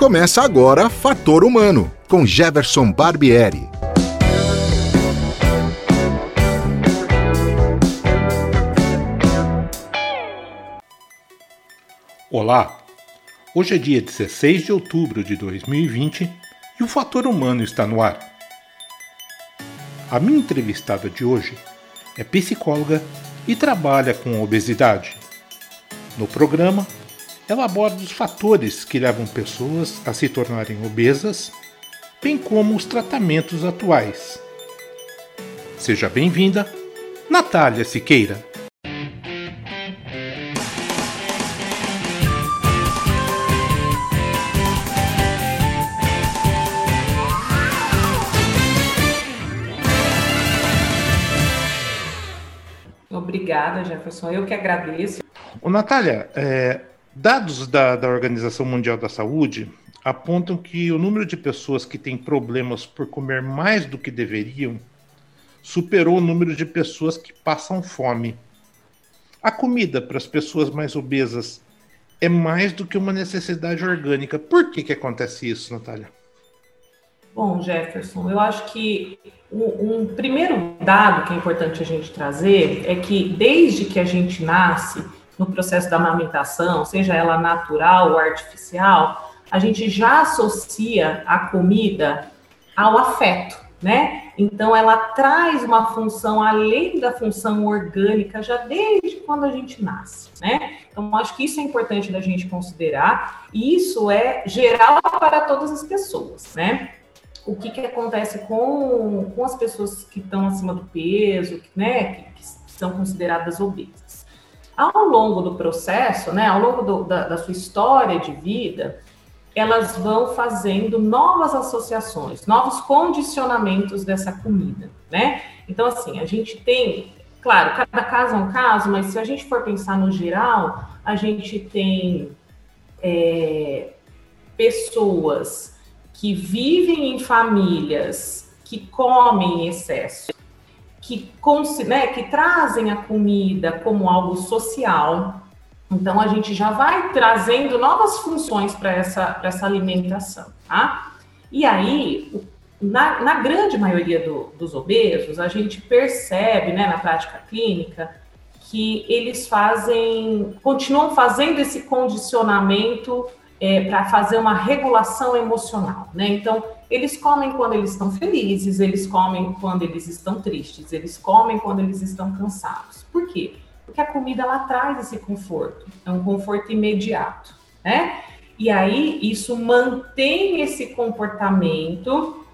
Começa agora Fator Humano, com Jefferson Barbieri. Olá! Hoje é dia 16 de outubro de 2020 e o Fator Humano está no ar. A minha entrevistada de hoje é psicóloga e trabalha com obesidade. No programa, ela aborda os fatores que levam pessoas a se tornarem obesas, bem como os tratamentos atuais. Seja bem-vinda, Natália Siqueira. Obrigada, Jefferson. Eu que agradeço. Ô, Natália, é, Dados da, da Organização Mundial da Saúde apontam que o número de pessoas que têm problemas por comer mais do que deveriam superou o número de pessoas que passam fome. A comida para as pessoas mais obesas é mais do que uma necessidade orgânica. Por que, que acontece isso, Natália? Bom, Jefferson, eu acho que um, um primeiro dado que é importante a gente trazer é que desde que a gente nasce, no processo da amamentação, seja ela natural ou artificial, a gente já associa a comida ao afeto, né? Então ela traz uma função além da função orgânica já desde quando a gente nasce, né? Então acho que isso é importante da gente considerar e isso é geral para todas as pessoas, né? O que, que acontece com, com as pessoas que estão acima do peso, né? Que, que são consideradas obesas? Ao longo do processo, né, ao longo do, da, da sua história de vida, elas vão fazendo novas associações, novos condicionamentos dessa comida, né? Então, assim, a gente tem, claro, cada caso é um caso, mas se a gente for pensar no geral, a gente tem é, pessoas que vivem em famílias que comem em excesso, que, né, que trazem a comida como algo social. Então, a gente já vai trazendo novas funções para essa, essa alimentação, tá? E aí, na, na grande maioria do, dos obesos, a gente percebe, né, na prática clínica, que eles fazem, continuam fazendo esse condicionamento é, para fazer uma regulação emocional, né? Então, eles comem quando eles estão felizes, eles comem quando eles estão tristes, eles comem quando eles estão cansados. Por quê? Porque a comida ela traz esse conforto, é um conforto imediato, né? E aí isso mantém esse comportamento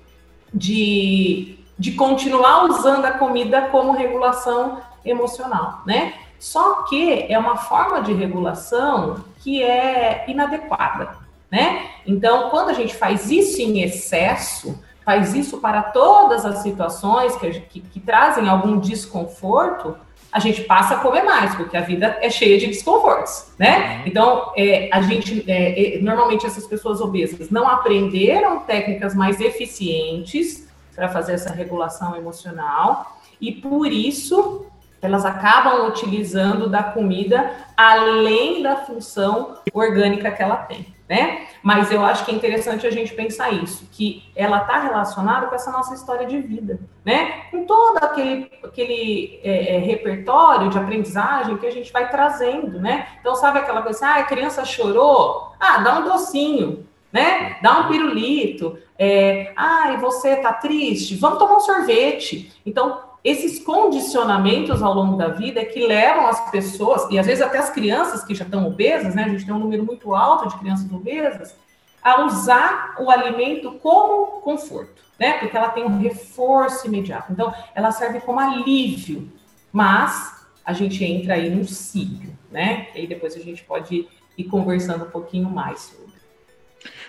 de, de continuar usando a comida como regulação emocional, né? Só que é uma forma de regulação que é inadequada, né? Então, quando a gente faz isso em excesso, faz isso para todas as situações que, que, que trazem algum desconforto, a gente passa a comer mais, porque a vida é cheia de desconfortos, né? Uhum. Então, é, a gente, é, é, normalmente essas pessoas obesas não aprenderam técnicas mais eficientes para fazer essa regulação emocional, e por isso elas acabam utilizando da comida além da função orgânica que ela tem, né? Mas eu acho que é interessante a gente pensar isso, que ela está relacionada com essa nossa história de vida, né? Com todo aquele, aquele é, é, repertório de aprendizagem que a gente vai trazendo, né? Então, sabe aquela coisa assim, ah, a criança chorou, ah, dá um docinho, né? Dá um pirulito, é, ah, e você tá triste? Vamos tomar um sorvete. Então, esses condicionamentos ao longo da vida é que levam as pessoas, e às vezes até as crianças que já estão obesas, né? A gente tem um número muito alto de crianças obesas, a usar o alimento como conforto, né? Porque ela tem um reforço imediato. Então, ela serve como alívio, mas a gente entra aí num ciclo, né? E aí depois a gente pode ir conversando um pouquinho mais sobre.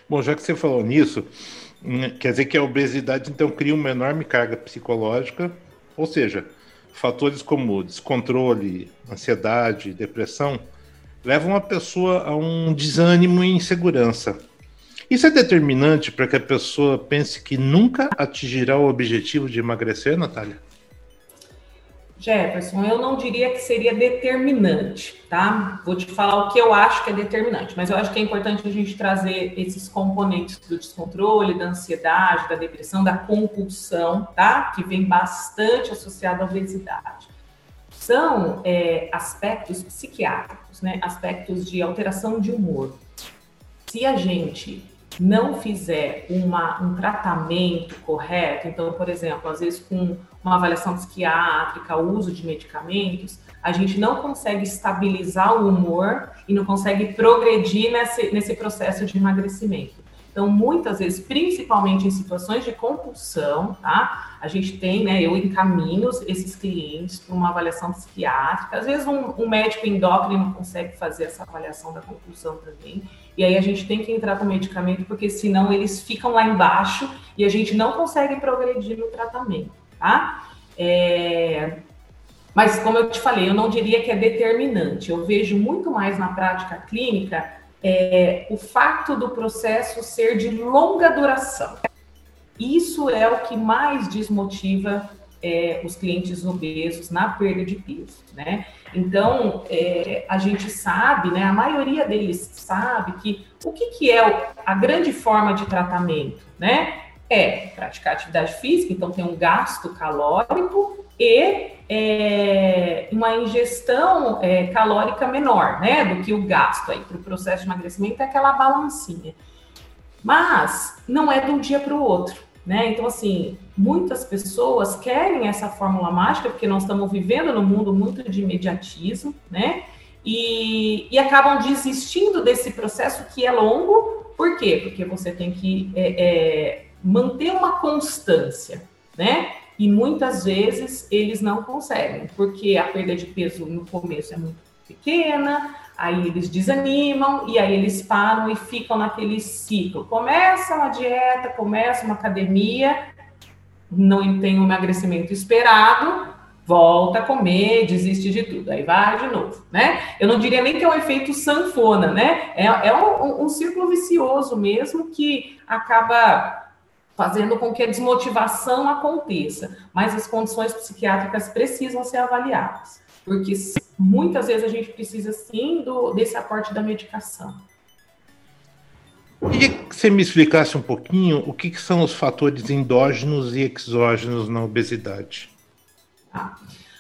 Bom, já que você falou nisso, hum, quer dizer que a obesidade então cria uma enorme carga psicológica ou seja, fatores como descontrole, ansiedade, depressão levam a pessoa a um desânimo e insegurança. Isso é determinante para que a pessoa pense que nunca atingirá o objetivo de emagrecer, Natália? Jefferson, eu não diria que seria determinante, tá? Vou te falar o que eu acho que é determinante, mas eu acho que é importante a gente trazer esses componentes do descontrole, da ansiedade, da depressão, da compulsão, tá? Que vem bastante associado à obesidade. São é, aspectos psiquiátricos, né? Aspectos de alteração de humor. Se a gente não fizer uma, um tratamento correto, então, por exemplo, às vezes com uma avaliação psiquiátrica, uso de medicamentos, a gente não consegue estabilizar o humor e não consegue progredir nesse, nesse processo de emagrecimento. Então, muitas vezes, principalmente em situações de compulsão, tá? A gente tem, né? Eu encaminho esses clientes para uma avaliação psiquiátrica. Às vezes, um, um médico endócrino consegue fazer essa avaliação da compulsão também. E aí a gente tem que entrar com medicamento, porque senão eles ficam lá embaixo e a gente não consegue progredir no tratamento, tá? É... Mas, como eu te falei, eu não diria que é determinante. Eu vejo muito mais na prática clínica é, o fato do processo ser de longa duração. Isso é o que mais desmotiva é, os clientes obesos na perda de peso, né? Então, é, a gente sabe, né, a maioria deles sabe que o que, que é a grande forma de tratamento, né? É praticar atividade física, então tem um gasto calórico e é, uma ingestão é, calórica menor, né, do que o gasto aí para o processo de emagrecimento é aquela balancinha. Mas não é de um dia para o outro, né? Então, assim, muitas pessoas querem essa fórmula mágica porque nós estamos vivendo num mundo muito de imediatismo, né? E, e acabam desistindo desse processo que é longo. Por quê? Porque você tem que é, é manter uma constância, né? E muitas vezes eles não conseguem, porque a perda de peso no começo é muito pequena, aí eles desanimam e aí eles param e ficam naquele ciclo. Começa uma dieta, começa uma academia, não tem um emagrecimento esperado, volta a comer, desiste de tudo, aí vai de novo, né? Eu não diria nem que é um efeito sanfona, né? É, é um, um, um círculo vicioso mesmo que acaba fazendo com que a desmotivação aconteça. Mas as condições psiquiátricas precisam ser avaliadas, porque muitas vezes a gente precisa sim do, desse aporte da medicação. Queria que você me explicasse um pouquinho o que, que são os fatores endógenos e exógenos na obesidade. Ah.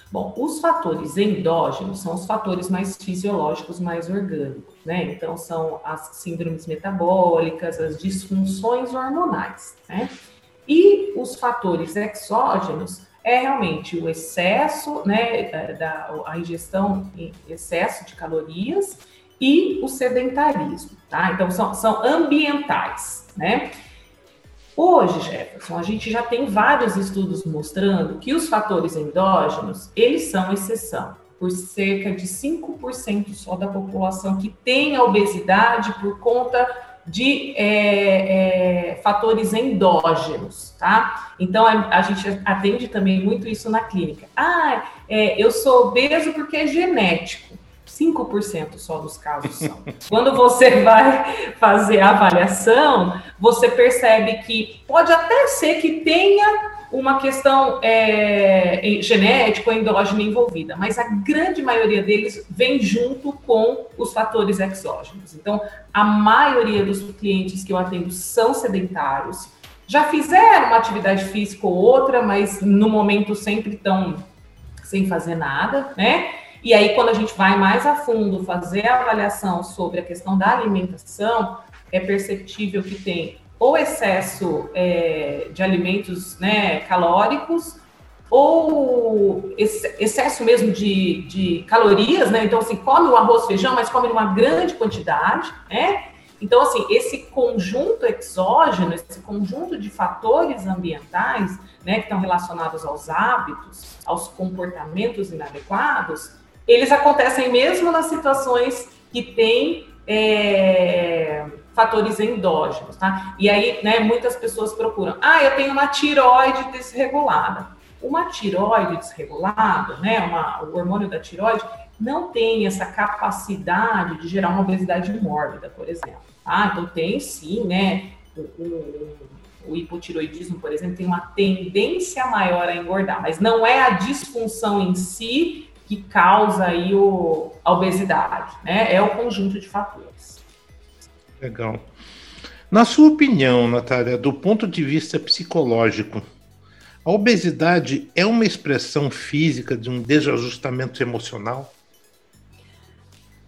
Bom, os fatores endógenos são os fatores mais fisiológicos, mais orgânicos, né? Então, são as síndromes metabólicas, as disfunções hormonais, né? E os fatores exógenos é realmente o excesso, né, da a ingestão em excesso de calorias e o sedentarismo, tá? Então, são, são ambientais, né? Hoje, Jefferson, a gente já tem vários estudos mostrando que os fatores endógenos, eles são exceção, por cerca de 5% só da população que tem a obesidade por conta de é, é, fatores endógenos, tá? Então, a, a, gente atende também muito isso na clínica. Ah, é, eu sou obeso porque é genético. 5% só dos casos são. Quando você vai fazer a avaliação, você percebe que pode até ser que tenha uma questão é, genética ou endógena envolvida, mas a grande maioria deles vem junto com os fatores exógenos. Então, a maioria dos clientes que eu atendo são sedentários, já fizeram uma atividade física ou outra, mas no momento sempre estão sem fazer nada, né? E aí, quando a gente vai mais a fundo fazer a avaliação sobre a questão da alimentação, é perceptível que tem ou excesso é, de alimentos né, calóricos, ou excesso mesmo de, de calorias, né? Então, assim, come o arroz feijão, mas come uma grande quantidade, né? Então, assim, esse conjunto exógeno, esse conjunto de fatores ambientais, né, que estão relacionados aos hábitos, aos comportamentos inadequados, eles acontecem mesmo nas situações que tem é, fatores endógenos, tá? E aí, né, muitas pessoas procuram, ah, eu tenho uma tiroide desregulada. Uma tiroide desregulada, né, uma, o hormônio da tiroide, não tem essa capacidade de gerar uma obesidade mórbida, por exemplo. Ah, então tem sim, né, um, o hipotiroidismo, por exemplo, tem uma tendência maior a engordar, mas não é a disfunção em si que causa aí o, a obesidade, né? É o conjunto de fatores. Legal. Na sua opinião, Natália, do ponto de vista psicológico, a obesidade é uma expressão física de um desajustamento emocional?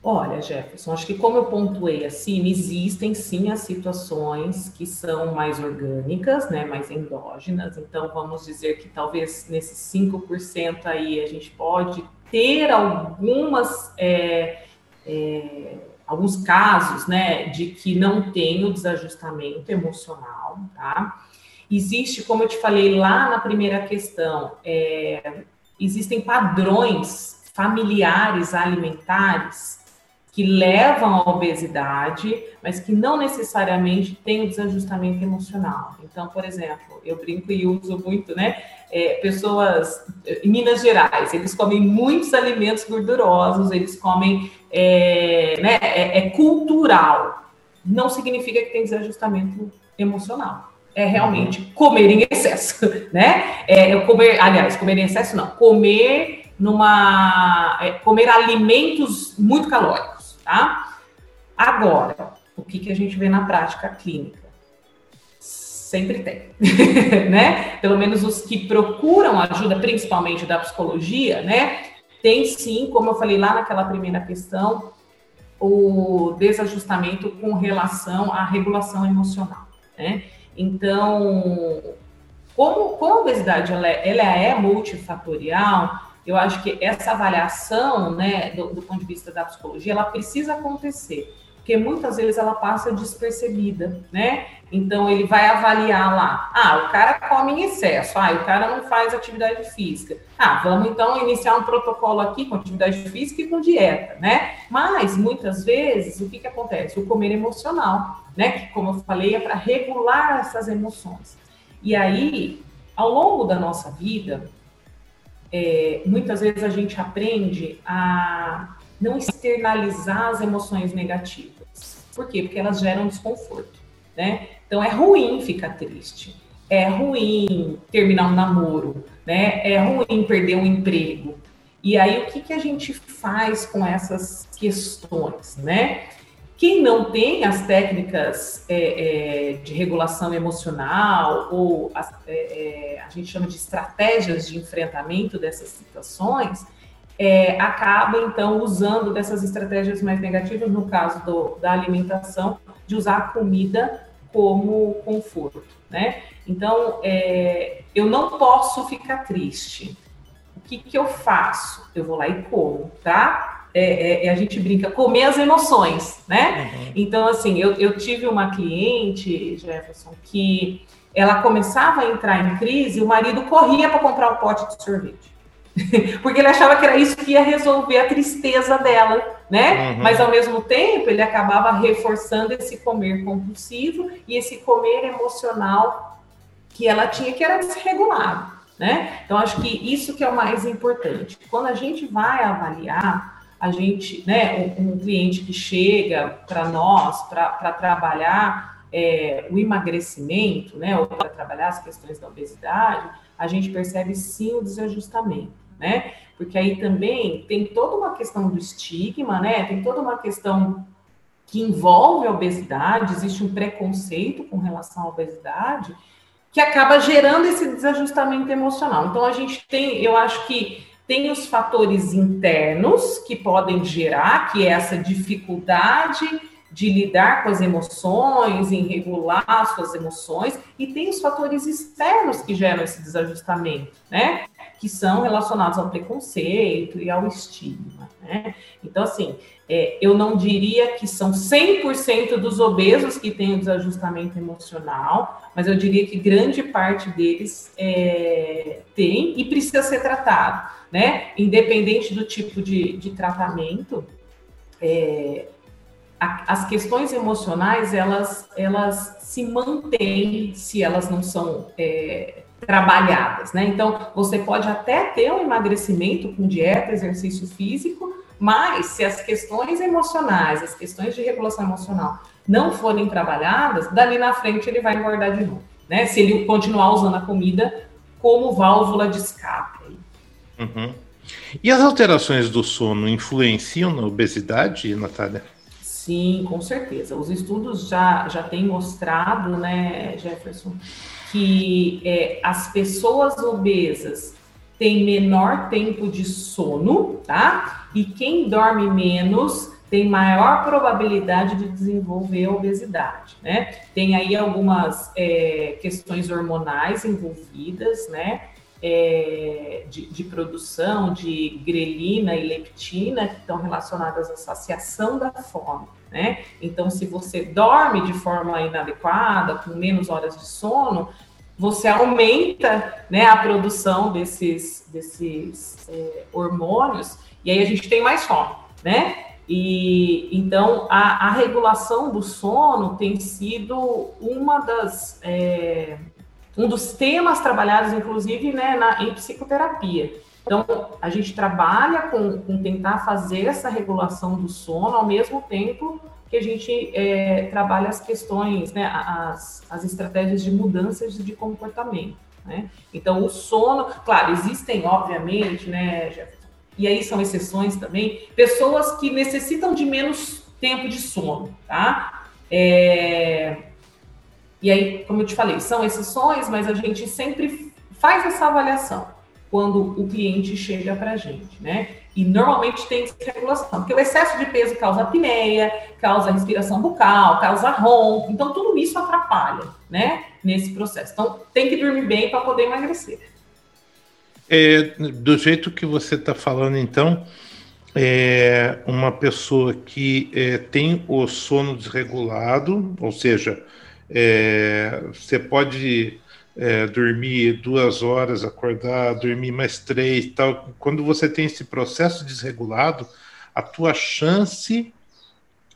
Olha, Jefferson, acho que como eu pontuei acima, existem sim as situações que são mais orgânicas, né, mais endógenas. Então, vamos dizer que talvez nesses 5% aí a gente pode ter algumas, é, é, alguns casos, né, de que não tem o desajustamento emocional, tá? Existe, como eu te falei lá na primeira questão, é, existem padrões familiares alimentares que levam à obesidade, mas que não necessariamente têm o desajustamento emocional. Então, por exemplo, eu brinco e uso muito, né? É, pessoas em Minas Gerais, eles comem muitos alimentos gordurosos, eles comem, é, né? É, é cultural. Não significa que tem desajustamento emocional. É realmente comer em excesso, né? É, comer, aliás, comer em excesso não, comer numa é, comer alimentos muito calóricos tá? Agora, o que, que a gente vê na prática clínica? Sempre tem, né? Pelo menos os que procuram ajuda, principalmente da psicologia, né? Tem sim, como eu falei lá naquela primeira questão, o desajustamento com relação à regulação emocional, né? Então, como, como a obesidade ela é, ela é multifatorial, eu acho que essa avaliação, né, do, do, ponto de vista da psicologia, ela precisa acontecer, porque muitas vezes ela passa despercebida, né? Então ele vai avaliar lá, ah, o cara come em excesso, ah, o cara não faz atividade física. Ah, vamos então iniciar um protocolo aqui com atividade física e com dieta, né? Mas muitas vezes o que que acontece? O comer emocional, né? Que como eu falei é para regular essas emoções. E aí, ao longo da nossa vida, é, muitas vezes a gente aprende a não externalizar as emoções negativas. Por quê? Porque elas geram desconforto, né? Então é ruim ficar triste, é ruim terminar um namoro, né? É ruim perder um emprego. E aí o que, que a gente faz com essas questões, né? Quem não tem as técnicas é, é, de regulação emocional ou as, é, é, a gente chama de estratégias de enfrentamento dessas situações, é, acaba então usando dessas estratégias mais negativas, no caso do, da alimentação, de usar a comida como conforto, né? Então, é, eu não posso ficar triste. O que, que eu faço? Eu vou lá e como, tá? É, é, a gente brinca, comer as emoções, né? Uhum. Então, assim, eu, eu tive uma cliente, Jefferson, que ela começava a entrar em crise, o marido corria para comprar o um pote de sorvete. Porque ele achava que era isso que ia resolver a tristeza dela, né? Uhum. Mas ao mesmo tempo ele acabava reforçando esse comer compulsivo e esse comer emocional que ela tinha que era desregulado, né? Então acho que isso que é o mais importante. Quando a gente vai avaliar a gente, né, um, um cliente que chega para nós para trabalhar é, o emagrecimento, né, ou para trabalhar as questões da obesidade, a gente percebe sim o desajustamento, né? Porque aí também tem toda uma questão do estigma, né? Tem toda uma questão que envolve a obesidade, existe um preconceito com relação à obesidade que acaba gerando esse desajustamento emocional. Então a gente tem, eu acho que tem os fatores internos que podem gerar, que é essa dificuldade de lidar com as emoções, em regular suas emoções, e tem os fatores externos que geram esse desajustamento, né? Que são relacionados ao preconceito e ao estigma, né? Então, assim, é, eu não diria que são 100% dos obesos que têm o desajustamento emocional, mas eu diria que grande parte deles é, tem e precisa ser tratado né? Independente do tipo de, de tratamento, é, a, as questões emocionais elas, elas se mantêm se elas não são é, trabalhadas, né? Então você pode até ter um emagrecimento com dieta, exercício físico, mas se as questões emocionais, as questões de regulação emocional não forem trabalhadas, dali na frente ele vai engordar de novo. né? Se ele continuar usando a comida como válvula de escape. Uhum. E as alterações do sono influenciam na obesidade, Natália? Sim, com certeza. Os estudos já, já têm mostrado, né, Jefferson, que é, as pessoas obesas têm menor tempo de sono, tá? E quem dorme menos tem maior probabilidade de desenvolver obesidade, né? Tem aí algumas é, questões hormonais envolvidas, né? É, de, de, produção de grelina e leptina que estão relacionadas à saciação da fome, né? Então, se você dorme de forma inadequada, com menos horas de sono, você aumenta né, a produção desses, desses é, hormônios e aí a gente tem mais fome, né? E então a, a regulação do sono tem sido uma das é, um dos temas trabalhados, inclusive, né, na, em psicoterapia. Então, a gente trabalha com, com, tentar fazer essa regulação do sono ao mesmo tempo que a gente é, trabalha as questões, né, as, as estratégias de mudanças de comportamento. Né? Então, o sono, claro, existem, obviamente, né, e aí são exceções também, pessoas que necessitam de menos tempo de sono, tá? É... E aí, como eu te falei, são exceções, mas a gente sempre faz essa avaliação quando o cliente chega para a gente, né? E normalmente tem regulação, porque o excesso de peso causa apneia, causa respiração bucal, causa ronco, então tudo isso atrapalha, né? Nesse processo. Então tem que dormir bem para poder emagrecer. É, do jeito que você está falando, então, é uma pessoa que é, tem o sono desregulado, ou seja, é, você pode é, dormir duas horas, acordar, dormir mais três, tal. Quando você tem esse processo desregulado, a tua chance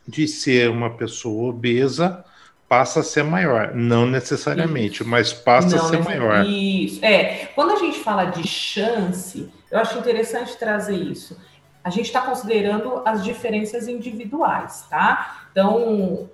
de ser uma pessoa obesa passa a ser maior, não necessariamente, isso. mas passa não, a ser maior. Isso. É, quando a gente fala de chance, eu acho interessante trazer isso. A gente está considerando as diferenças individuais, tá? Então,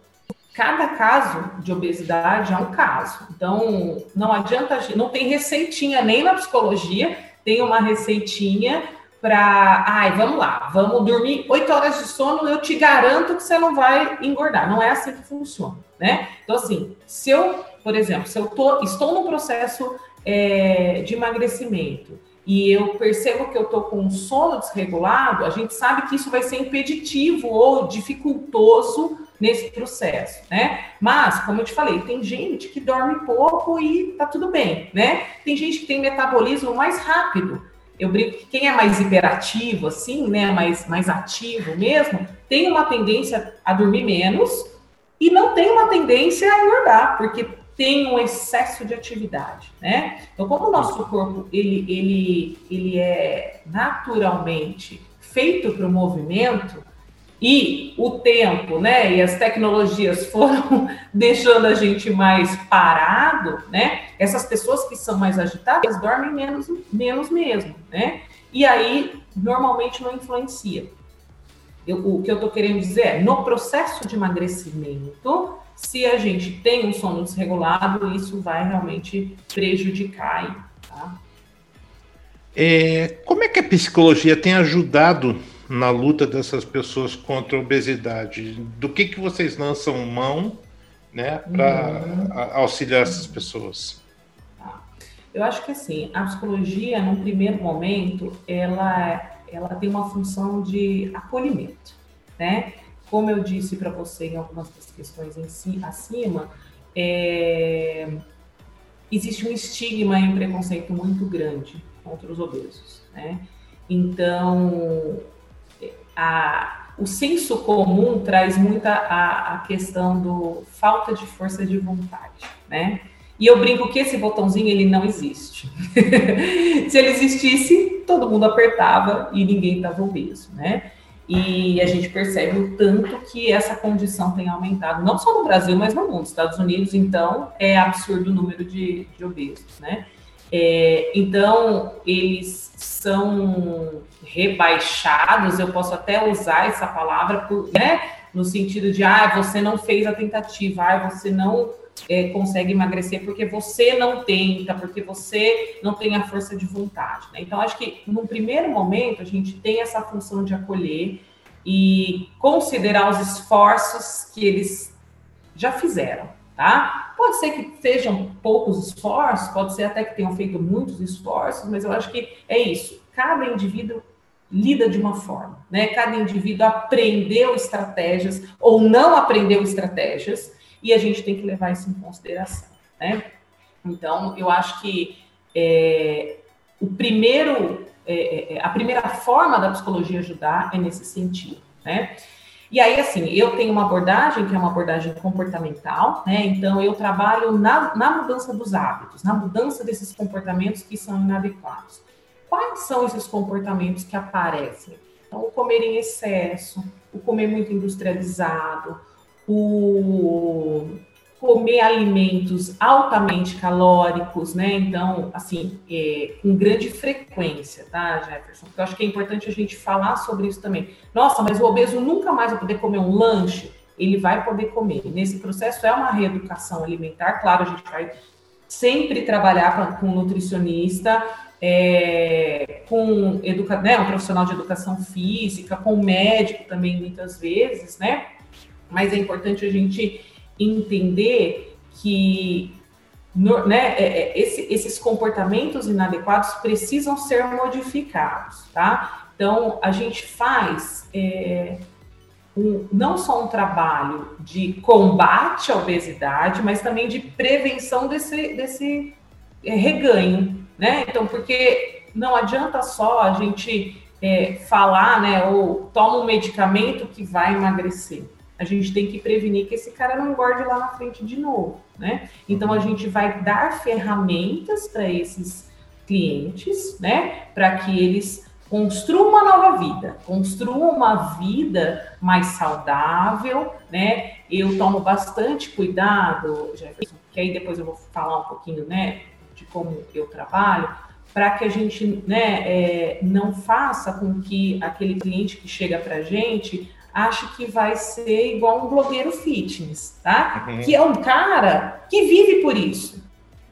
cada caso de obesidade é um caso. Então, não adianta, não tem receitinha nem na psicologia, tem uma receitinha para, ai, vamos lá, vamos dormir oito horas de sono, eu te garanto que você não vai engordar. Não é assim que funciona, né? Então, assim, se eu, por exemplo, se eu tô, estou no processo é, de emagrecimento e eu percebo que eu estou com sono desregulado, a gente sabe que isso vai ser impeditivo ou dificultoso nesse processo, né? Mas, como eu te falei, tem gente que dorme pouco e tá tudo bem, né? Tem gente que tem metabolismo mais rápido eu brinco que quem é mais hiperativo, assim, né, mais, mais ativo mesmo, tem uma tendência a dormir menos e não tem uma tendência a engordar, porque tem um excesso de atividade, né? Então, como o nosso corpo, ele, ele, ele é naturalmente feito para o movimento, e o tempo, né, e as tecnologias foram deixando a gente mais parado, né? Essas pessoas que são mais agitadas dormem menos, menos mesmo, né? E aí normalmente não influencia. Eu, o que eu estou querendo dizer é, no processo de emagrecimento, se a gente tem um sono desregulado, isso vai realmente prejudicar. Tá? É, como é que a psicologia tem ajudado na luta dessas pessoas contra a obesidade? Do que, que vocês lançam mão né, para uhum. auxiliar essas pessoas? Eu acho que assim, a psicologia, num primeiro momento, ela, ela tem uma função de acolhimento, né? Como eu disse para você em algumas das questões em si, acima, é, existe um estigma e um preconceito muito grande contra os obesos, né? Então, a, o senso comum traz muita a, a questão do falta de força de vontade, né? E eu brinco que esse botãozinho ele não existe. Se ele existisse, todo mundo apertava e ninguém estava obeso, né? E a gente percebe o tanto que essa condição tem aumentado, não só no Brasil, mas no mundo. Estados Unidos, então, é absurdo o número de, de obesos, né? É, então, eles são rebaixados, eu posso até usar essa palavra, né, no sentido de, ah, você não fez a tentativa, ah, você não é, consegue emagrecer porque você não tenta, porque você não tem a força de vontade. Né? Então, acho que num primeiro momento a gente tem essa função de acolher e considerar os esforços que eles já fizeram, tá? Pode ser que sejam poucos esforços, pode ser até que tenham feito muitos esforços, mas eu acho que é isso. Cada indivíduo lida de uma forma, né? Cada indivíduo aprendeu estratégias ou não aprendeu estratégias e a gente tem que levar isso em consideração, né? Então, eu acho que é, o primeiro, é, é, é, a primeira forma da psicologia ajudar é nesse sentido, né? E aí, assim, eu tenho uma abordagem que é uma abordagem comportamental, né? Então, eu trabalho na, na mudança dos hábitos, na mudança desses comportamentos que são inadequados. Quais são esses comportamentos que aparecem? Então, o comer em excesso, o comer muito industrializado, o comer alimentos altamente calóricos, né? Então, assim, é, com grande frequência, tá, Jefferson? Porque eu acho que é importante a gente falar sobre isso também. Nossa, mas o obeso nunca mais vai poder comer um lanche? Ele vai poder comer. Nesse processo é uma reeducação alimentar, claro, a gente vai sempre trabalhar com, com nutricionista, é, com educa né, um profissional de educação física, com médico também, muitas vezes, né? Mas é importante a gente entender que né, é, é, esse, esses comportamentos inadequados precisam ser modificados, tá? Então, a gente faz é, um, não só um trabalho de combate à obesidade, mas também de prevenção desse, desse é, reganho, né? Então, porque não adianta só a gente é, falar, né, ou toma um medicamento que vai emagrecer a gente tem que prevenir que esse cara não engorde lá na frente de novo, né? Então a gente vai dar ferramentas para esses clientes, né, para que eles construam uma nova vida, construam uma vida mais saudável, né? Eu tomo bastante cuidado, Jefferson, que aí depois eu vou falar um pouquinho, né, de como eu trabalho, para que a gente, né, é, não faça com que aquele cliente que chega para a gente acho que vai ser igual um blogueiro fitness, tá? Uhum. Que é um cara que vive por isso,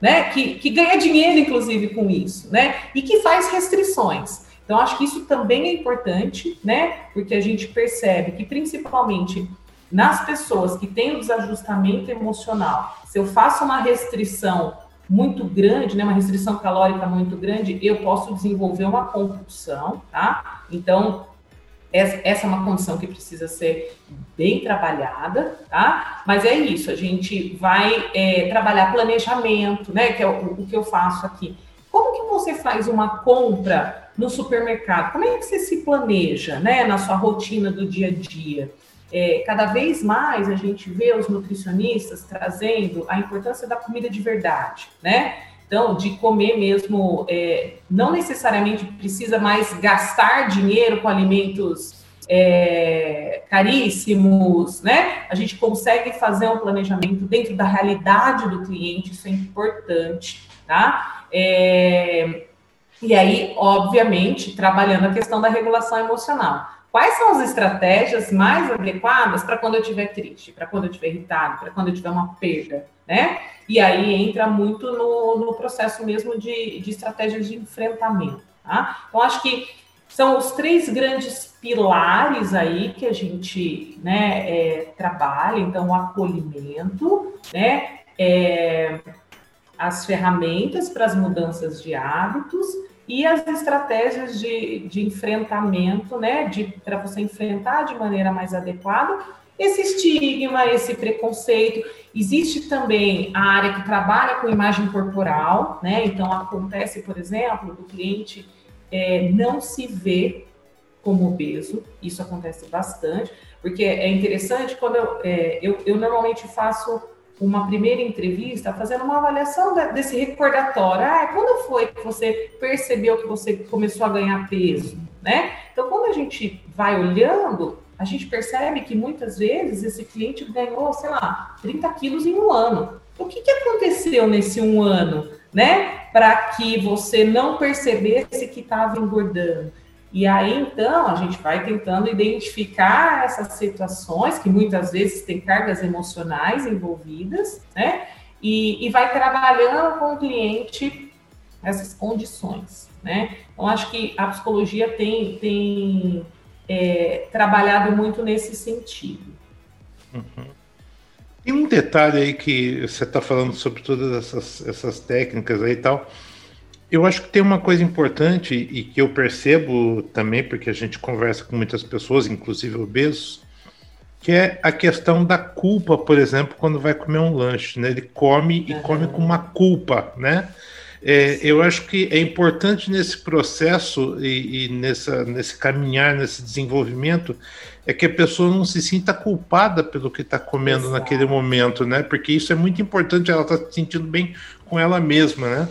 né? Que, que ganha dinheiro, inclusive, com isso, né? E que faz restrições. Então, acho que isso também é importante, né? Porque a gente percebe que, principalmente nas pessoas que têm o desajustamento emocional, se eu faço uma restrição muito grande, né, uma restrição calórica muito grande, eu posso desenvolver uma compulsão, tá? Então, essa é uma condição que precisa ser bem trabalhada, tá? Mas é isso, a gente vai é, trabalhar planejamento, né? Que é o, o, que eu faço aqui. Como que você faz uma compra no supermercado? Como é que você se planeja, né? Na sua rotina do dia a dia? É, cada vez mais a gente vê os nutricionistas trazendo a importância da comida de verdade, né? Então, de comer mesmo, é, não necessariamente precisa mais gastar dinheiro com alimentos é, caríssimos, né? A gente consegue fazer um planejamento dentro da realidade do cliente, isso é importante, tá? É, e aí, obviamente, trabalhando a questão da regulação emocional. Quais são as estratégias mais adequadas para quando eu estiver triste, para quando eu estiver irritado, para quando eu tiver uma perda, né? E aí entra muito no, no processo mesmo de, de estratégias de enfrentamento, tá? Então, acho que são os três grandes pilares aí que a gente né, é, trabalha, então o acolhimento, né, é, as ferramentas para as mudanças de hábitos e as estratégias de, de enfrentamento, né, para você enfrentar de maneira mais adequada esse estigma, esse preconceito. Existe também a área que trabalha com imagem corporal, né? Então acontece, por exemplo, do cliente é, não se vê como obeso, isso acontece bastante, porque é interessante quando eu, é, eu, eu normalmente faço uma primeira entrevista fazendo uma avaliação desse recordatório. Ah, quando foi que você percebeu que você começou a ganhar peso, né? Então, quando a gente vai olhando, a gente percebe que muitas vezes esse cliente ganhou, sei lá, 30 quilos em um ano. O que, que aconteceu nesse um ano, né? Para que você não percebesse que estava engordando. E aí, então, a gente vai tentando identificar essas situações, que muitas vezes têm cargas emocionais envolvidas, né? e, e vai trabalhando com o cliente essas condições, né? Então, acho que a psicologia tem, tem é, trabalhado muito nesse sentido. Uhum. Tem um detalhe aí que você está falando sobre todas essas, essas técnicas aí e tal. Eu acho que tem uma coisa importante e que eu percebo também, porque a gente conversa com muitas pessoas, inclusive obesos, que é a questão da culpa, por exemplo, quando vai comer um lanche, né? Ele come e come com uma culpa, né? É, eu acho que é importante nesse processo e, e, nessa, nesse caminhar, nesse desenvolvimento, é que a pessoa não se sinta culpada pelo que está comendo Exato. naquele momento, né? Porque isso é muito importante, ela está se sentindo bem com ela mesma, né?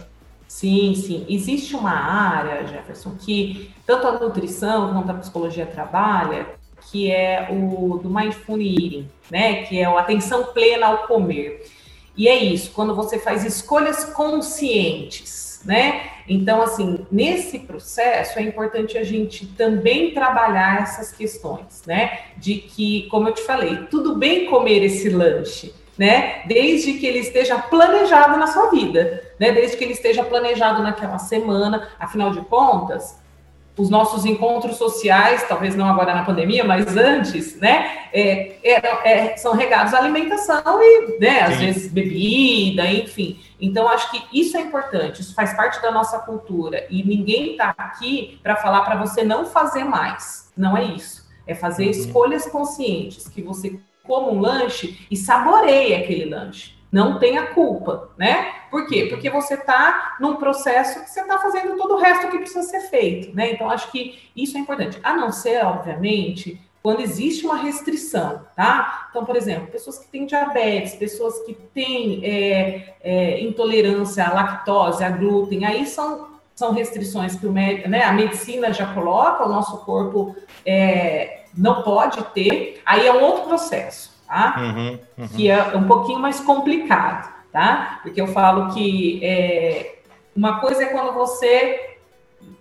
Sim, sim. Existe uma área, Jefferson, que tanto a nutrição quanto a psicologia trabalha, que é o do mindful eating, né? Que é a atenção plena ao comer. E é isso, quando você faz escolhas conscientes, né? Então, assim, nesse processo é importante a gente também trabalhar essas questões, né? De que, como eu te falei, tudo bem comer esse lanche, né? Desde que ele esteja planejado na sua vida, né? Desde que ele esteja planejado naquela semana, afinal de contas, os nossos encontros sociais, talvez não agora na pandemia, mas antes, né, é, é, é, são regados à alimentação e, né, às vezes bebida, enfim. Então, acho que isso é importante, isso faz parte da nossa cultura e ninguém está aqui para falar para você não fazer mais. Não é isso. É fazer uhum. escolhas conscientes, que você coma um lanche e saboreie aquele lanche não tenha culpa, né? Por quê? Porque você está num processo que você está fazendo todo o resto que precisa ser feito, né? Então, acho que isso é importante. A não ser, obviamente, quando existe uma restrição, tá? Então, por exemplo, pessoas que têm diabetes, pessoas que têm é, é, intolerância à lactose, a glúten, aí são, são restrições que o médico, né, a medicina já coloca, o nosso corpo é, não pode ter, aí é um outro processo tá? Uhum, uhum. Que é um pouquinho mais complicado, tá? Porque eu falo que é, uma coisa é quando você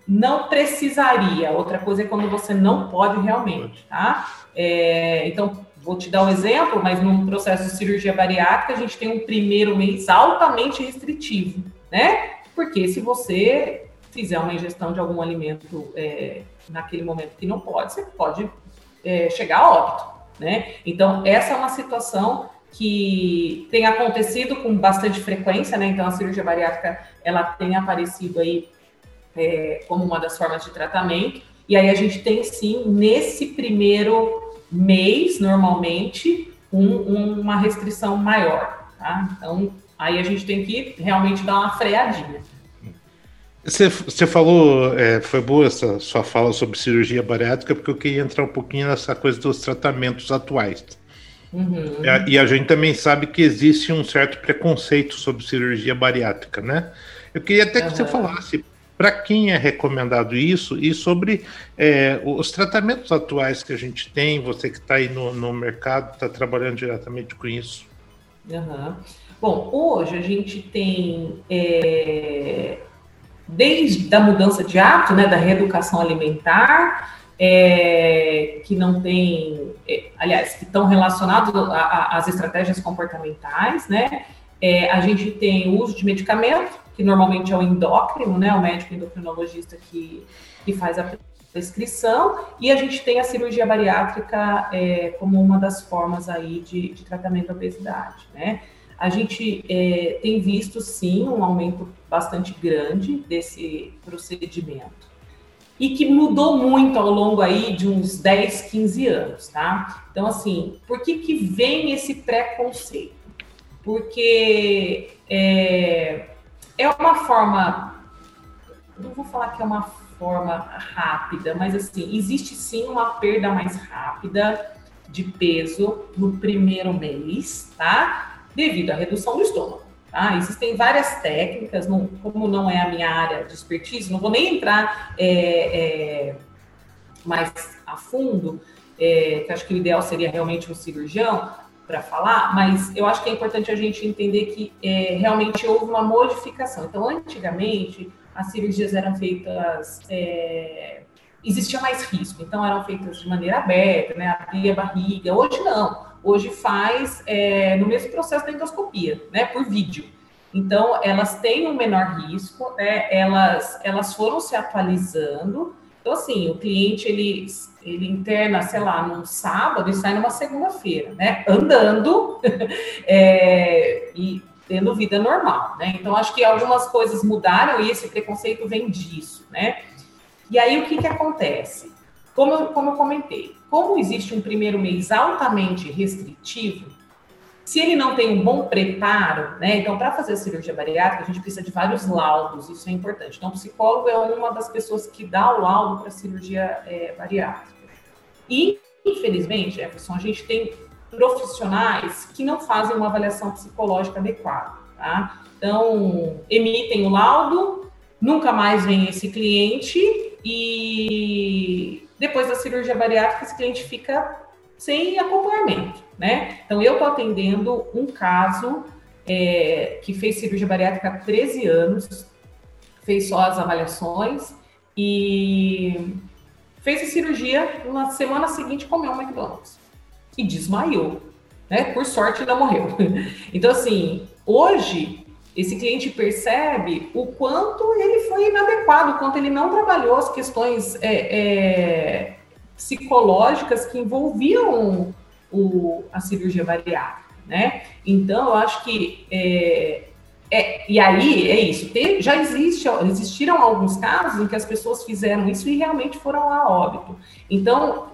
não precisaria, outra coisa é quando você não pode realmente, tá? É, então, vou te dar um exemplo, mas num processo de cirurgia bariátrica, a gente tem um primeiro mês altamente restritivo, né? Porque se você fizer uma ingestão de algum alimento é, naquele momento que não pode, você pode é, chegar a óbito, né? Então, essa é uma situação que tem acontecido com bastante frequência, né? Então, a cirurgia bariátrica, ela tem aparecido aí é, como uma das formas de tratamento. E aí a gente tem, sim, nesse primeiro mês, normalmente, um, uma restrição maior, tá? Então, aí a gente tem que realmente dar uma freadinha. Você, falou, é, foi boa essa sua fala sobre cirurgia bariátrica, porque eu queria entrar um pouquinho nessa coisa dos tratamentos atuais. Uhum. E, a, gente também sabe que existe um certo preconceito sobre cirurgia bariátrica, né? Eu queria até que uhum. você falasse para quem é recomendado isso e sobre é, os tratamentos atuais que a gente tem, você que está aí no, no mercado, está trabalhando diretamente com isso. Uhum. Bom, hoje a gente tem é, desde a mudança de hábito, né, da reeducação alimentar, é, que não tem, é, aliás, que estão relacionados às estratégias comportamentais, né? É, a gente tem o uso de medicamento, que normalmente é o endócrino, né? O médico endocrinologista que, que faz a prescrição, e a gente tem a cirurgia bariátrica é, como uma das formas aí de, de tratamento da obesidade, né? A gente é, tem visto, sim, um aumento bastante grande desse procedimento e que mudou muito ao longo aí de uns 10, 15 anos, tá? Então, assim, por que que vem esse preconceito? Porque é, é uma forma, não vou falar que é uma forma rápida, mas assim, existe sim uma perda mais rápida de peso no primeiro mês, tá? devido à redução do estômago. Tá? Existem várias técnicas, não, como não é a minha área de expertise, não vou nem entrar é, é, mais a fundo, é, que acho que o ideal seria realmente um cirurgião para falar, mas eu acho que é importante a gente entender que é, realmente houve uma modificação. Então, antigamente, as cirurgias eram feitas é, existia mais risco, então eram feitas de maneira aberta, né? Abria a barriga. Hoje não. Hoje faz é, no mesmo processo da endoscopia, né, por vídeo. Então, elas têm um menor risco, né, elas, elas foram se atualizando. Então, assim, o cliente, ele, ele interna, sei lá, num sábado e sai numa segunda-feira, né, andando é, e tendo vida normal, né. Então, acho que algumas coisas mudaram e esse preconceito vem disso, né. E aí, o que que acontece? Como como eu comentei, como existe um primeiro mês altamente restritivo, se ele não tem um bom preparo, né? Então, para fazer a cirurgia bariátrica, a gente precisa de vários laudos, isso é importante. Então, o psicólogo é uma das pessoas que dá o laudo para cirurgia é, bariátrica. E, infelizmente, Jefferson, a gente tem profissionais que não fazem uma avaliação psicológica adequada, tá? Então, emitem o laudo, nunca mais vem esse cliente e depois da cirurgia bariátrica, esse cliente fica sem acompanhamento, né? Então, eu estou atendendo um caso é, que fez cirurgia bariátrica há 13 anos, fez só as avaliações e fez a cirurgia, na semana seguinte comeu um McDonald's e desmaiou, né? Por sorte, não morreu. Então, assim, hoje esse cliente percebe o quanto ele foi inadequado, o quanto ele não trabalhou as questões é, é, psicológicas que envolviam o, a cirurgia bariátrica, né? Então, eu acho que é, é, e aí é isso. Já existe, existiram alguns casos em que as pessoas fizeram isso e realmente foram a óbito. Então,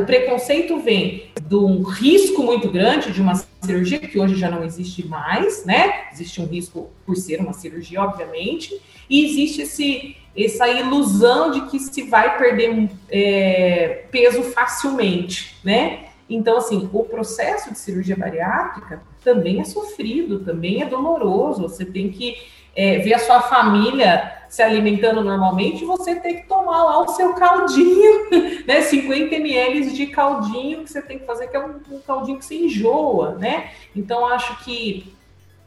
o preconceito vem de um risco muito grande de uma cirurgia, que hoje já não existe mais, né? Existe um risco por ser uma cirurgia, obviamente, e existe esse, essa ilusão de que se vai perder é, peso facilmente, né? Então, assim, o processo de cirurgia bariátrica também é sofrido, também é doloroso. Você tem que é, ver a sua família se alimentando normalmente, você tem que tomar lá o seu caldinho, né? 50 ml de caldinho que você tem que fazer, que é um, um caldinho que se enjoa, né? Então, acho que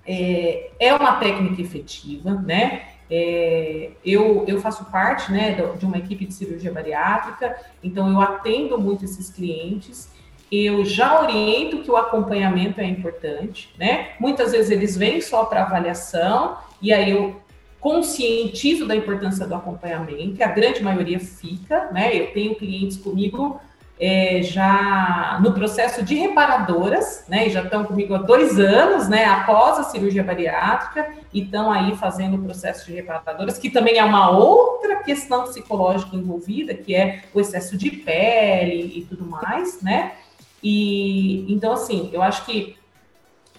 é, é uma técnica efetiva, né? É, eu, eu faço parte né, de uma equipe de cirurgia bariátrica, então eu atendo muito esses clientes. Eu já oriento que o acompanhamento é importante, né? Muitas vezes eles vêm só para avaliação, e aí eu conscientizo da importância do acompanhamento, a grande maioria fica, né? Eu tenho clientes comigo é, já no processo de reparadoras, né? E já estão comigo há dois anos, né? Após a cirurgia bariátrica, e estão aí fazendo o processo de reparadoras, que também é uma outra questão psicológica envolvida, que é o excesso de pele e tudo mais, né? E então, assim, eu acho que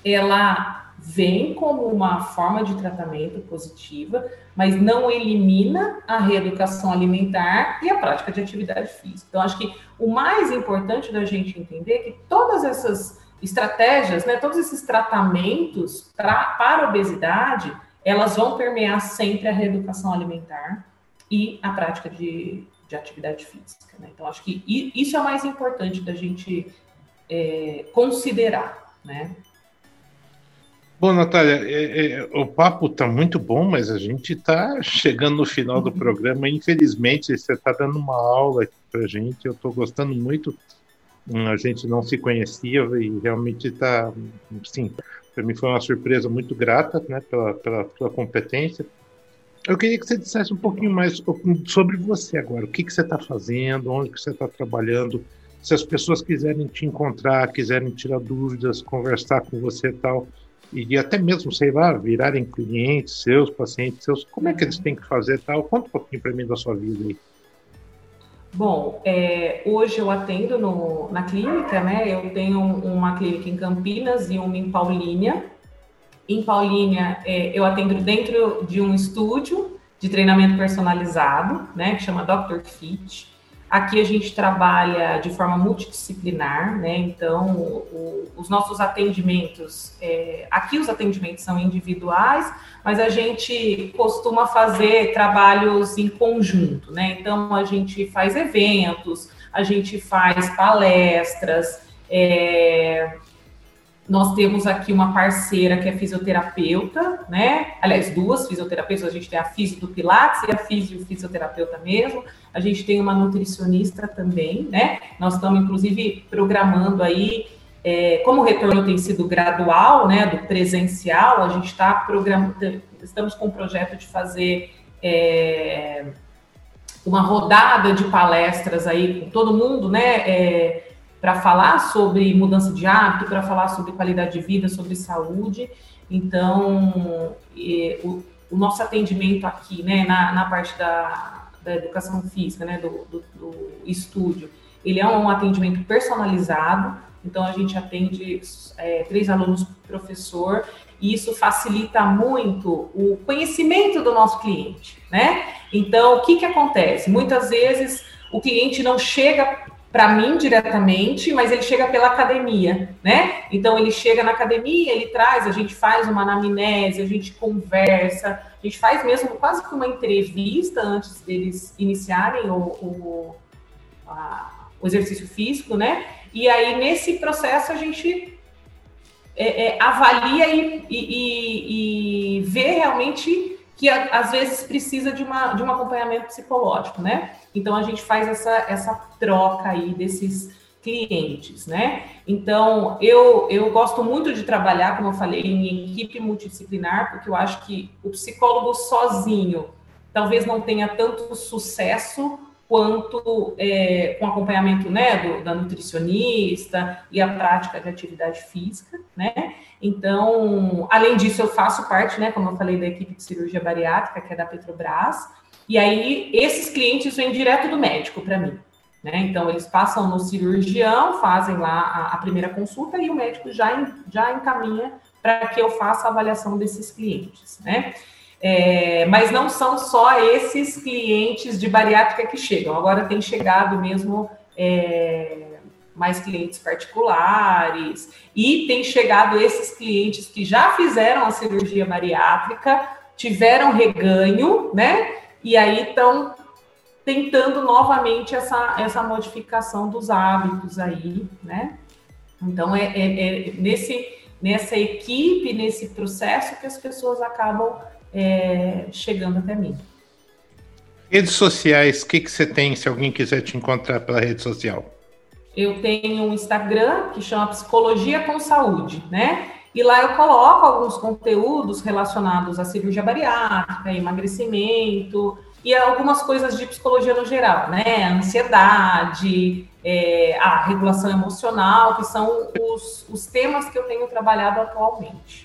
ela vem como uma forma de tratamento positiva, mas não elimina a reeducação alimentar e a prática de atividade física. Então, acho que o mais importante da gente entender é que todas essas estratégias, né, todos esses tratamentos pra, para obesidade, elas vão permear sempre a reeducação alimentar e a prática de, de atividade física. Né? Então, acho que isso é o mais importante da gente é, considerar, né? Bom, Natália, é, é, o papo está muito bom, mas a gente está chegando no final do programa. Infelizmente, você está dando uma aula para gente. Eu estou gostando muito. Hum, a gente não se conhecia e realmente está, sim, para mim foi uma surpresa muito grata, né, pela, pela, pela competência. Eu queria que você dissesse um pouquinho mais sobre você agora. O que, que você está fazendo, onde que você está trabalhando. Se as pessoas quiserem te encontrar, quiserem tirar dúvidas, conversar com você e tal, e até mesmo, sei lá, virarem clientes seus, pacientes seus, como é que eles têm que fazer tal? Conta um pouquinho para mim da sua vida aí. Bom, é, hoje eu atendo no, na clínica, né? Eu tenho uma clínica em Campinas e uma em Paulínia. Em Paulínia, é, eu atendo dentro de um estúdio de treinamento personalizado, né? Que chama Dr. Fit. Aqui a gente trabalha de forma multidisciplinar, né? Então, o, os nossos atendimentos, é, aqui os atendimentos são individuais, mas a gente costuma fazer trabalhos em conjunto, né? Então, a gente faz eventos, a gente faz palestras, é, nós temos aqui uma parceira que é fisioterapeuta, né? Aliás, duas fisioterapeutas, a gente tem a fisio do Pilates e a fisio fisioterapeuta mesmo. A gente tem uma nutricionista também, né? Nós estamos, inclusive, programando aí é, como o retorno tem sido gradual, né, do presencial, a gente está programando, estamos com o projeto de fazer é, uma rodada de palestras aí com todo mundo, né, é, para falar sobre mudança de hábito, para falar sobre qualidade de vida, sobre saúde. Então, o, o, nosso atendimento aqui, né, na, na parte da, da educação física, né, do, do, do estúdio, ele é um atendimento personalizado, então a gente atende é, três alunos por professor e isso facilita muito o conhecimento do nosso cliente, né? Então o que que acontece? Muitas vezes o cliente não chega para mim diretamente, mas ele chega pela academia, né? Então ele chega na academia, ele traz, a gente faz uma anamnese, a gente conversa, a gente faz mesmo quase que uma entrevista antes deles iniciarem o, o, a, o exercício físico, né? E aí, nesse processo, a gente é, é, avalia e, e, e, vê realmente que às vezes precisa de, uma, de um acompanhamento psicológico, né? Então a gente faz essa, essa troca aí desses clientes, né? Então eu, eu gosto muito de trabalhar, como eu falei, em equipe multidisciplinar, porque eu acho que o psicólogo sozinho talvez não tenha tanto sucesso quanto é, com acompanhamento né, do, da nutricionista e a prática de atividade física, né? Então, além disso, eu faço parte, né, como eu falei, da equipe de cirurgia bariátrica, que é da Petrobras, e aí esses clientes vêm direto do médico para mim. Né? Então, eles passam no cirurgião, fazem lá a, a primeira consulta e o médico já, já encaminha para que eu faça a avaliação desses clientes, né? É, mas não são só esses clientes de bariátrica que chegam. Agora tem chegado mesmo é, mais clientes particulares e tem chegado esses clientes que já fizeram a cirurgia bariátrica, tiveram reganho, né? E aí estão tentando novamente essa, essa modificação dos hábitos aí, né? Então é, é, é nesse nessa equipe, nesse processo que as pessoas acabam é, chegando até mim. Redes sociais, o que, que você tem se alguém quiser te encontrar pela rede social? Eu tenho um Instagram que chama Psicologia com Saúde, né? E lá eu coloco alguns conteúdos relacionados à cirurgia bariátrica, emagrecimento e algumas coisas de psicologia no geral, né? Ansiedade, é, a regulação emocional, que são os, os temas que eu tenho trabalhado atualmente.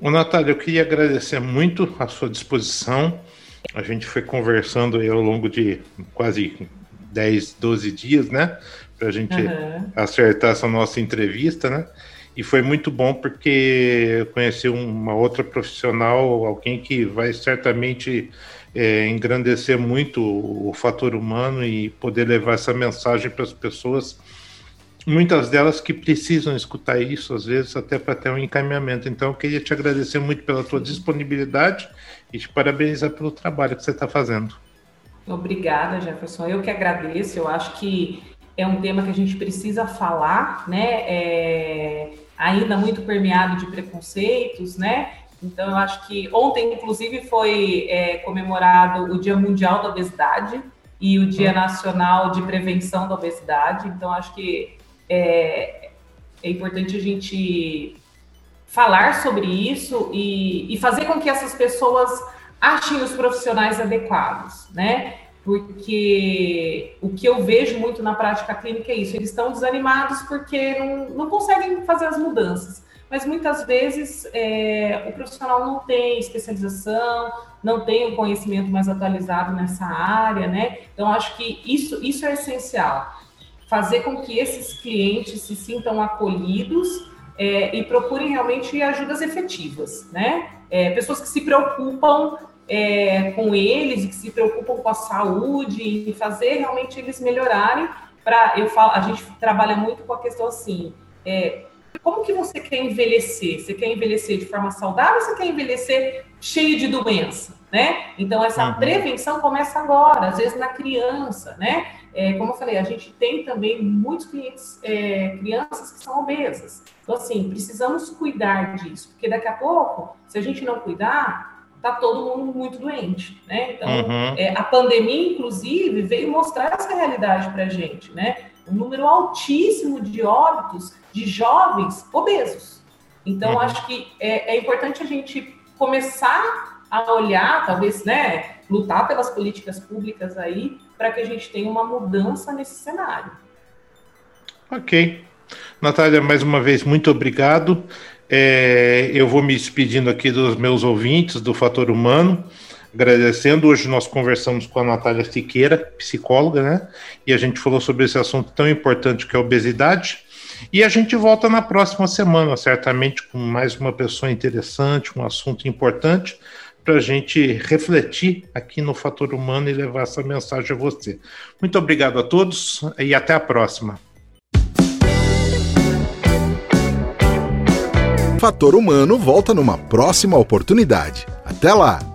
Ô, Natália, eu queria agradecer muito a sua disposição. A gente foi conversando aí ao longo de quase 10, 12 dias, né? Para a gente uhum. acertar essa nossa entrevista, né? E foi muito bom porque eu conheci uma outra profissional, alguém que vai certamente é, engrandecer muito o fator humano e poder levar essa mensagem para as pessoas muitas delas que precisam escutar isso, às vezes até para ter um encaminhamento. Então, eu queria te agradecer muito pela tua disponibilidade e te parabenizar pelo trabalho que você está fazendo. Obrigada, Jefferson. Eu que agradeço. Eu acho que é um tema que a gente precisa falar, né? É ainda muito permeado de preconceitos, né? Então, eu acho que ontem, inclusive, foi é, comemorado o Dia Mundial da Obesidade e o Dia hum. Nacional de Prevenção da Obesidade. Então, acho que é, é importante a gente falar sobre isso e, e, fazer com que essas pessoas achem os profissionais adequados, né? Porque o que eu vejo muito na prática clínica é isso, eles estão desanimados porque não, não conseguem fazer as mudanças. Mas muitas vezes é, o profissional não tem especialização, não tem um conhecimento mais atualizado nessa área, né? Então, acho que isso, isso é essencial fazer com que esses clientes se sintam acolhidos é, e procurem realmente ajudas efetivas, né? É, pessoas que se preocupam é, com eles que se preocupam com a saúde e fazer realmente eles melhorarem. Para eu falo, a gente trabalha muito com a questão assim. É, como que você quer envelhecer? Você quer envelhecer de forma saudável ou você quer envelhecer cheio de doença? Né? Então, essa uhum. prevenção começa agora, às vezes na criança, né? É, como eu falei, a gente tem também muitos clientes, é, crianças que são obesas. Então, assim, precisamos cuidar disso, porque daqui a pouco, se a gente não cuidar, tá todo mundo muito doente, né? Então, uhum. é, a pandemia, inclusive, veio mostrar essa realidade para a gente, né? um número altíssimo de óbitos de jovens obesos. Então, uhum. acho que é, é importante a gente começar a olhar, talvez, né, lutar pelas políticas públicas aí, para que a gente tenha uma mudança nesse cenário. Ok. Natália, mais uma vez, muito obrigado. É, eu vou me despedindo aqui dos meus ouvintes do Fator Humano, agradecendo. Hoje nós conversamos com a Natália Siqueira, psicóloga, né? E a gente falou sobre esse assunto tão importante que é a obesidade. E a gente volta na próxima semana, certamente, com mais uma pessoa interessante, um assunto importante, para a gente refletir aqui no Fator Humano e levar essa mensagem a você. Muito obrigado a todos e até a próxima. Fator Humano volta numa próxima oportunidade. Até lá!